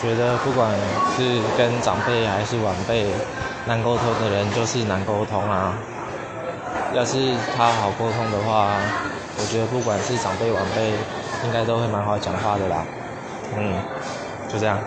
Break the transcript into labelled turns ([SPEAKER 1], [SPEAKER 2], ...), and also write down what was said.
[SPEAKER 1] 觉得不管是跟长辈还是晚辈难沟通的人就是难沟通啊。要是他好沟通的话我觉得不管是长辈晚辈应该都会蛮好讲话的啦。嗯就这样。